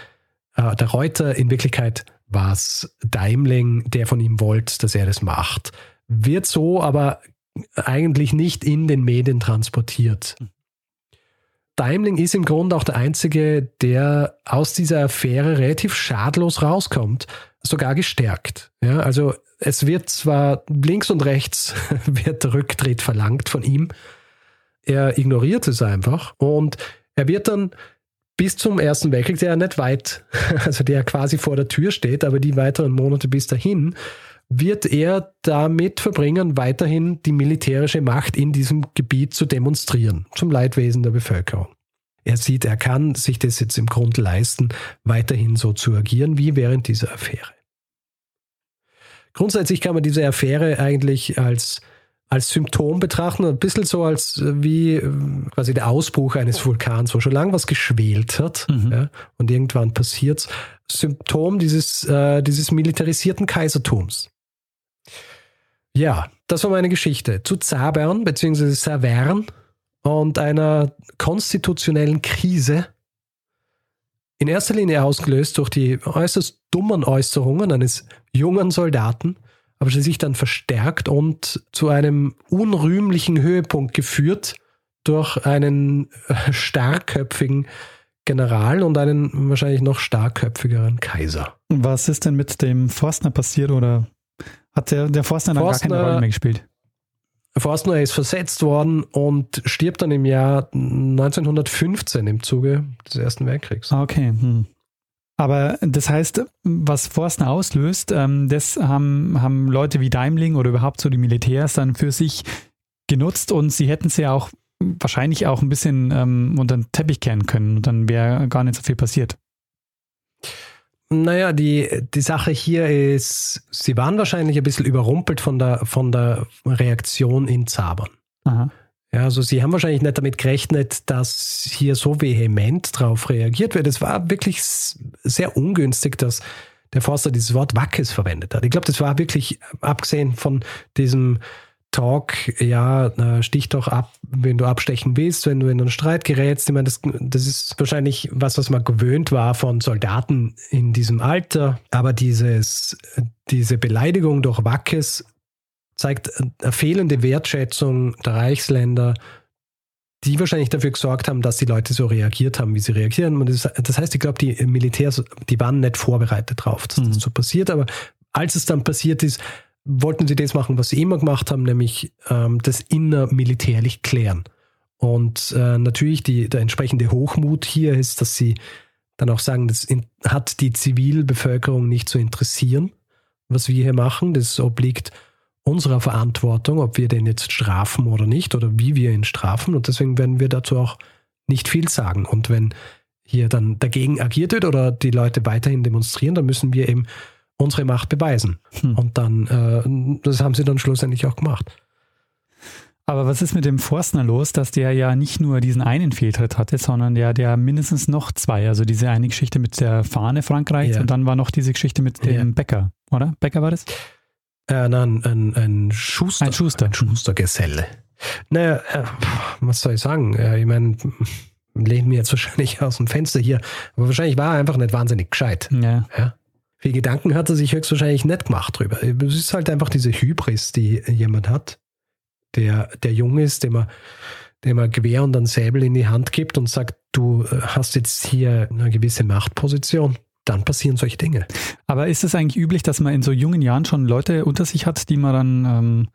A: äh, der Reuter, in Wirklichkeit war es Daimling, der von ihm wollte, dass er das macht. Wird so aber eigentlich nicht in den Medien transportiert. Daimling ist im Grunde auch der Einzige, der aus dieser Affäre relativ schadlos rauskommt, sogar gestärkt. Ja, also es wird zwar links und rechts [LAUGHS] wird Rücktritt verlangt von ihm, er ignoriert es einfach und er wird dann bis zum Ersten Weltkrieg, der ja nicht weit, [LAUGHS] also der quasi vor der Tür steht, aber die weiteren Monate bis dahin, wird er damit verbringen, weiterhin die militärische Macht in diesem Gebiet zu demonstrieren, zum Leidwesen der Bevölkerung. Er sieht, er kann sich das jetzt im Grund leisten, weiterhin so zu agieren wie während dieser Affäre. Grundsätzlich kann man diese Affäre eigentlich als als Symptom betrachten, ein bisschen so als äh, wie äh, quasi der Ausbruch eines Vulkans, wo schon lange was geschwelt hat mhm. ja, und irgendwann passiert's. Symptom dieses, äh, dieses militarisierten Kaisertums. Ja, das war meine Geschichte zu Zabern bzw. Savern und einer konstitutionellen Krise. In erster Linie ausgelöst durch die äußerst dummen Äußerungen eines jungen Soldaten, aber sie sich dann verstärkt und zu einem unrühmlichen Höhepunkt geführt durch einen äh, starkköpfigen General und einen wahrscheinlich noch starkköpfigeren Kaiser.
B: Was ist denn mit dem Forstner passiert oder hat der, der Forstner, Forstner dann gar keine Rolle mehr gespielt?
A: Forstner ist versetzt worden und stirbt dann im Jahr 1915 im Zuge des Ersten Weltkriegs.
B: Ah, okay. Hm. Aber das heißt, was Forstner auslöst, ähm, das haben, haben Leute wie Daimling oder überhaupt so die Militärs dann für sich genutzt und sie hätten es ja auch wahrscheinlich auch ein bisschen ähm, unter den Teppich kehren können und dann wäre gar nicht so viel passiert.
A: Naja, die, die Sache hier ist, sie waren wahrscheinlich ein bisschen überrumpelt von der, von der Reaktion in Zabern. Aha. Ja, also sie haben wahrscheinlich nicht damit gerechnet, dass hier so vehement drauf reagiert wird. Es war wirklich sehr ungünstig, dass der Forster dieses Wort Wackes verwendet hat. Ich glaube, das war wirklich, abgesehen von diesem Talk, ja, stich doch ab, wenn du abstechen willst, wenn du in einen Streit gerätst. Ich meine, das, das ist wahrscheinlich was, was man gewöhnt war von Soldaten in diesem Alter. Aber dieses, diese Beleidigung durch Wackes zeigt eine fehlende Wertschätzung der Reichsländer, die wahrscheinlich dafür gesorgt haben, dass die Leute so reagiert haben, wie sie reagieren. Das, das, heißt, ich glaube, die Militärs, die waren nicht vorbereitet darauf, dass mhm. das so passiert. Aber als es dann passiert ist, wollten sie das machen, was sie immer gemacht haben, nämlich ähm, das innermilitärlich klären. Und äh, natürlich die, der entsprechende Hochmut hier ist, dass sie dann auch sagen, das in, hat die Zivilbevölkerung nicht zu interessieren, was wir hier machen. Das obliegt unserer Verantwortung, ob wir den jetzt strafen oder nicht oder wie wir ihn strafen. Und deswegen werden wir dazu auch nicht viel sagen. Und wenn hier dann dagegen agiert wird oder die Leute weiterhin demonstrieren, dann müssen wir eben unsere Macht beweisen. Hm. Und dann, äh, das haben sie dann schlussendlich auch gemacht.
B: Aber was ist mit dem Forstner los, dass der ja nicht nur diesen einen Fehltritt hatte, sondern der, der mindestens noch zwei, also diese eine Geschichte mit der Fahne Frankreichs ja. und dann war noch diese Geschichte mit dem ja. Bäcker, oder? Bäcker war das?
A: Äh, nein, ein, ein Schuster.
B: Ein Schuster. Ein
A: Schustergeselle. Naja, äh, was soll ich sagen? Äh, ich meine, lehnen mir jetzt wahrscheinlich [LAUGHS] aus dem Fenster hier, aber wahrscheinlich war er einfach nicht wahnsinnig gescheit. Ja. ja? Viel Gedanken hat er sich höchstwahrscheinlich nicht gemacht drüber. Es ist halt einfach diese Hybris, die jemand hat, der, der jung ist, dem er, dem er Gewehr und dann Säbel in die Hand gibt und sagt, du äh, hast jetzt hier eine gewisse Machtposition dann passieren solche Dinge.
B: Aber ist es eigentlich üblich, dass man in so jungen Jahren schon Leute unter sich hat, die man dann ähm,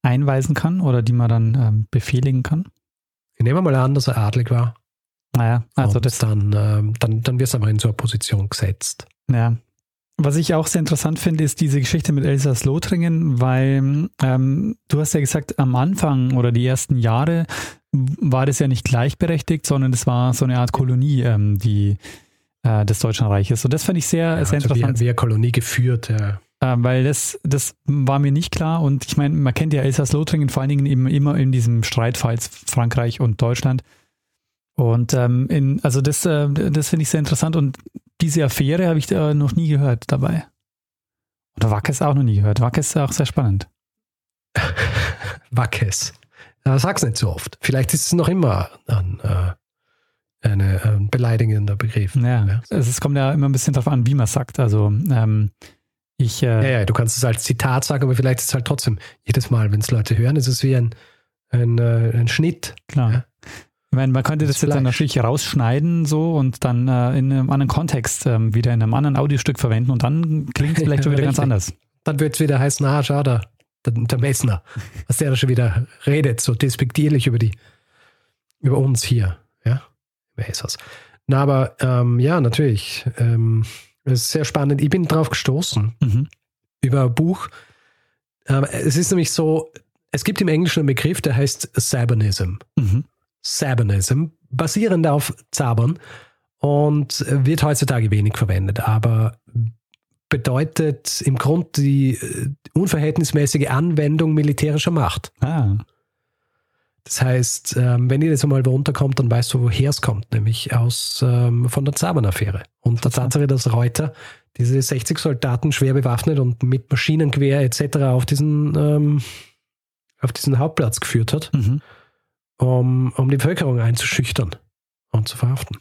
B: einweisen kann oder die man dann ähm, befehligen kann?
A: Ich nehme mal an, dass er adlig war.
B: Naja, also
A: Und
B: das.
A: Dann, ähm, dann, dann wirst du aber in so eine Position gesetzt.
B: Ja. Was ich auch sehr interessant finde, ist diese Geschichte mit Elsass Lothringen, weil ähm, du hast ja gesagt, am Anfang oder die ersten Jahre war das ja nicht gleichberechtigt, sondern es war so eine Art Kolonie, ähm, die äh, des Deutschen Reiches. Und das fand ich sehr, ja, sehr also interessant.
A: Wie, wie Kolonie geführt, ja.
B: Äh, weil das, das war mir nicht klar. Und ich meine, man kennt ja Elsass-Lothringen vor allen Dingen eben immer in diesem Streitfall Frankreich und Deutschland. Und ähm, in, also das, äh, das finde ich sehr interessant. Und diese Affäre habe ich äh, noch nie gehört dabei. Oder Wackes auch noch nie gehört. Wackes ist auch sehr spannend. [LAUGHS]
A: Wackes. Ja, sag's nicht so oft. Vielleicht ist es noch immer an äh, eine äh, beleidigender Begriff.
B: Ja, ja. Also es kommt ja immer ein bisschen darauf an, wie man es sagt. Also ähm, ich. Äh,
A: ja, ja, du kannst es als Zitat sagen, aber vielleicht ist es halt trotzdem jedes Mal, wenn es Leute hören, ist es wie ein, ein, äh, ein Schnitt.
B: Klar. Ja? Ich meine, man könnte das, das jetzt dann natürlich rausschneiden so und dann äh, in einem anderen Kontext ähm, wieder in einem anderen Audiostück verwenden und dann klingt es vielleicht schon [LAUGHS] wieder ganz anders.
A: dann wird es wieder heißen, ah, schau da, der, der Messner, was der da schon wieder redet, so despektierlich über die, über uns hier, ja, über Essers. Na, aber ähm, ja, natürlich, ähm, es ist sehr spannend. Ich bin drauf gestoßen
B: Mhm.
A: über ein Buch. Ähm, es ist nämlich so, es gibt im Englischen einen Begriff, der heißt Sabonism.
B: Mhm.
A: Sabonism, basierend auf Zabern und wird heutzutage wenig verwendet, aber bedeutet im Grunde die äh, unverhältnismäßige Anwendung militärischer Macht.
B: Ah,
A: Das heißt, ähm, wenn ihr das einmal runterkommt, dann weißt du, woher es kommt, nämlich aus ähm, von der Zabern-Affäre und der Tatsache, dass Reuter diese 60 Soldaten schwer bewaffnet und mit Maschinengewehr etc. auf diesen, ähm, auf diesen Hauptplatz geführt hat,
B: mhm.
A: Um, um die Bevölkerung einzuschüchtern und zu verhaften.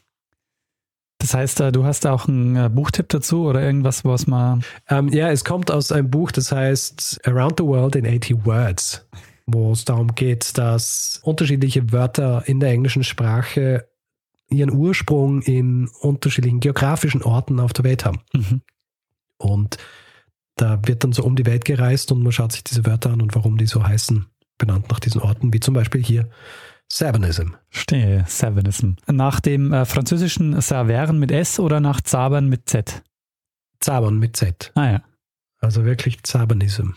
B: Das heißt, äh, du hast auch einen äh, Buchtipp dazu oder irgendwas, was man.
A: Ähm, ja, es kommt aus einem Buch, das heißt Around the World in 80 Words, wo es darum geht, dass unterschiedliche Wörter in der englischen Sprache ihren Ursprung in unterschiedlichen geografischen Orten auf der Welt haben.
B: Mhm.
A: Und da wird dann so um die Welt gereist und man schaut sich diese Wörter an und warum die so heißen, benannt nach diesen Orten, wie zum Beispiel hier Sabonism.
B: Stehe, Savanism. Nach dem äh, französischen Savern mit S oder nach Zabern mit Z?
A: Zabern mit Z.
B: Ah ja.
A: Also wirklich Zabernism.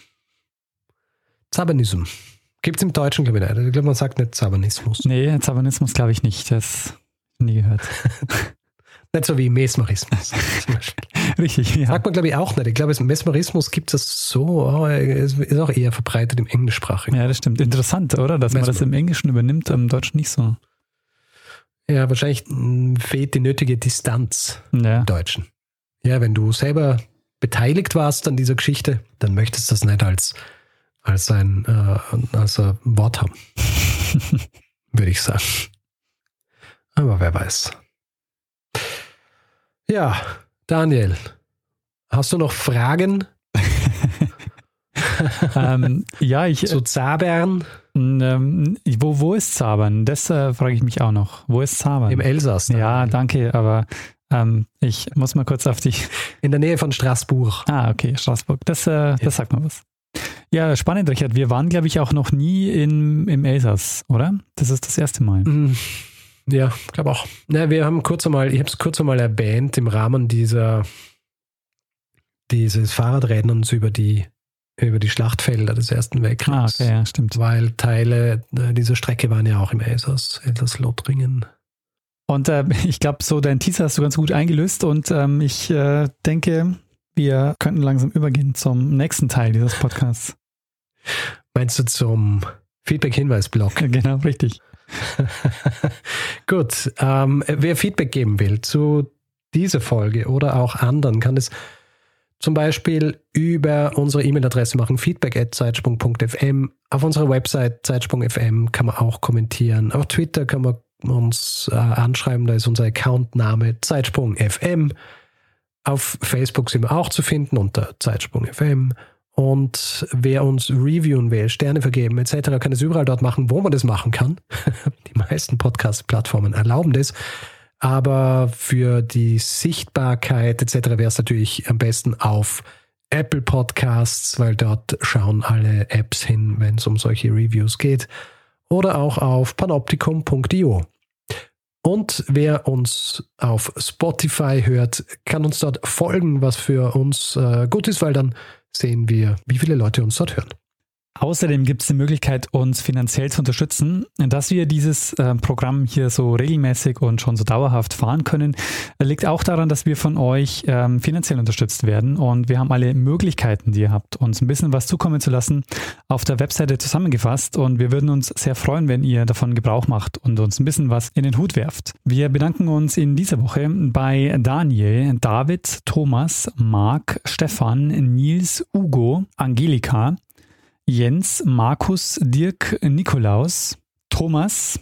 A: Zabernism. Gibt es im Deutschen, glaube ich, nicht. Ich glaube, man sagt nicht Zabernismus.
B: Nee, Zabernismus glaube ich nicht. Das nie gehört. [LAUGHS]
A: Nicht so wie Mesmerismus. [LAUGHS] zum Beispiel. [LAUGHS]
B: Richtig, ja.
A: Sagt man, glaube ich, auch nicht. Ich glaube, es- Mesmerismus gibt es so, oh, es ist auch eher verbreitet im Englischsprachigen.
B: Ja, das stimmt. Interessant, oder? Dass man das im Englischen übernimmt, im Deutschen nicht so.
A: Ja, wahrscheinlich mh, fehlt die nötige Distanz
B: Ja.
A: im Deutschen. Ja, wenn du selber beteiligt warst an dieser Geschichte, dann möchtest du das nicht als, als, ein, äh, als ein Wort haben. [LAUGHS] Würde ich sagen. Aber wer weiß. Ja, Daniel, hast du noch Fragen [LAUGHS]
B: ähm, ja, ich,
A: zu Zabern
B: ähm, wo, wo ist Zabern? Das äh, frage ich mich auch noch. Wo ist Zabern?
A: im Elsass?
B: ja, danke, aber ähm, ich muss mal kurz auf die. [LAUGHS]
A: In der Nähe von Straßburg.
B: Ah, okay, Straßburg. Das, äh, das sagt mal was. Ja, spannend, Richard. Wir waren, glaube ich, auch noch nie in, im Elsass, oder? Das ist das erste Mal.
A: Mm, Ja, glaube auch. Na, wir haben kurz einmal, ich habe es kurz einmal erwähnt im Rahmen dieser dieses Fahrradrennens über die über die Schlachtfelder des Ersten
B: Ah,
A: Weltkriegs,
B: okay, ja, stimmt.
A: weil Teile äh, dieser Strecke waren ja auch im Elsass, Elsass-Lothringen.
B: Und äh, [LAUGHS] ich glaube, so dein Teaser hast du ganz gut eingelöst und ähm, ich äh, denke, wir könnten langsam übergehen zum nächsten Teil dieses Podcasts.
A: Meinst du zum Feedback-Hinweis-Blog? [LAUGHS]
B: genau, richtig. [LAUGHS]
A: Gut, ähm, wer Feedback geben will zu dieser Folge oder auch anderen, kann es zum Beispiel über unsere E-Mail-Adresse machen, feedback.zeitsprung.fm. Auf unserer Website zeitsprung.fm kann man auch kommentieren. Auf Twitter kann man uns äh, anschreiben, da ist unser Accountname zeitsprung.fm. Auf Facebook sind wir auch zu finden unter zeitsprung.fm. Und wer uns reviewen will, Sterne vergeben etc., kann es überall dort machen, wo man das machen kann. [LAUGHS] Die meisten Podcast-Plattformen erlauben das. Aber für die Sichtbarkeit etc. wäre es natürlich am besten auf Apple Podcasts, weil dort schauen alle Apps hin, wenn es um solche Reviews geht. Oder auch auf panoptikum.io. Und wer uns auf Spotify hört, kann uns dort folgen, was für uns äh, gut ist, weil dann sehen wir, wie viele Leute uns dort hören.
B: Außerdem gibt es die Möglichkeit, uns finanziell zu unterstützen. Dass wir dieses äh, Programm hier so regelmäßig und schon so dauerhaft fahren können, liegt auch daran, dass wir von euch ähm, finanziell unterstützt werden. Und wir haben alle Möglichkeiten, die ihr habt, uns ein bisschen was zukommen zu lassen, auf der Webseite zusammengefasst. Und wir würden uns sehr freuen, wenn ihr davon Gebrauch macht und uns ein bisschen was in den Hut werft. Wir bedanken uns in dieser Woche bei Daniel, David, Thomas, Marc, Stefan, Nils, Ugo, Angelika, Jens, Markus, Dirk, Nikolaus, Thomas,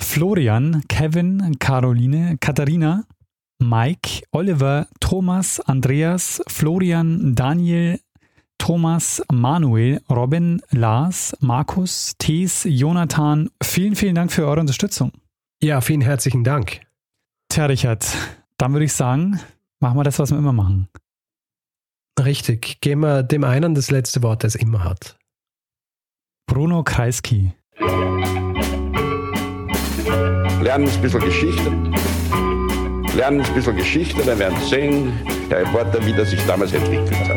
B: Florian, Kevin, Caroline, Katharina, Mike, Oliver, Thomas, Andreas, Florian, Daniel, Thomas, Manuel, Robin, Lars, Markus, Thees, Jonathan. Vielen, vielen Dank für eure Unterstützung.
A: Ja, vielen herzlichen Dank.
B: Tja, Richard, dann würde ich sagen, machen wir das, was wir immer machen.
A: Richtig. Geben wir dem einen das letzte Wort, das immer hat.
B: Bruno Kreisky.
C: Lernen ein bisschen Geschichte. Lernen ein bisschen Geschichte, dann werden Sie sehen, der Reporter, wie das sich damals entwickelt hat.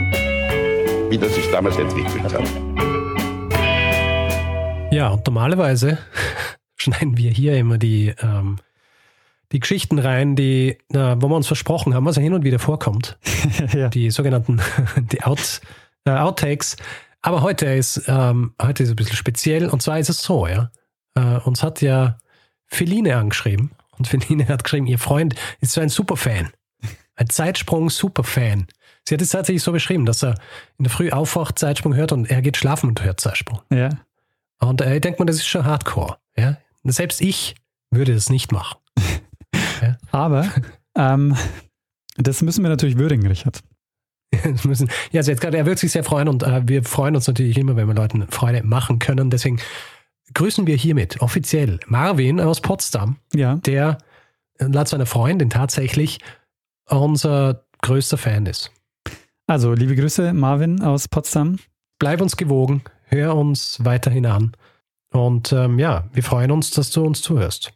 C: Wie das sich damals entwickelt hat.
A: Ja, und normalerweise [LAUGHS] schneiden wir hier immer die, ähm, die Geschichten rein, die, äh, wo wir uns versprochen haben, was ja hin und wieder vorkommt. [LAUGHS]
B: ja.
A: Die sogenannten [LAUGHS] die Out, äh, Outtakes. Aber heute ist, ähm, heute ist es ein bisschen speziell und zwar ist es so, ja. Äh, uns hat ja Feline angeschrieben und [LAUGHS] Feline hat geschrieben, ihr Freund ist so ein Superfan. Ein Zeitsprung-Superfan. Sie hat es tatsächlich so beschrieben, dass er in der Früh aufwacht, Zeitsprung hört und er geht schlafen und hört Zeitsprung.
B: ja.
A: Und äh, ich denke mal, das ist schon Hardcore. Ja? Selbst ich würde das nicht machen. [LAUGHS]
B: Aber ähm, das müssen wir natürlich würdigen, Richard. [LAUGHS]
A: Müssen, ja, also jetzt gerade, er wird sich sehr freuen und äh, wir freuen uns natürlich immer, wenn wir Leuten Freude machen können. Deswegen grüßen wir hiermit offiziell Marvin aus Potsdam,
B: Ja.
A: der äh, laut seiner Freundin tatsächlich unser größter Fan ist.
B: Also, liebe Grüße, Marvin aus Potsdam.
A: Bleib uns gewogen, hör uns weiterhin an und ähm, ja, wir freuen uns, dass du uns zuhörst.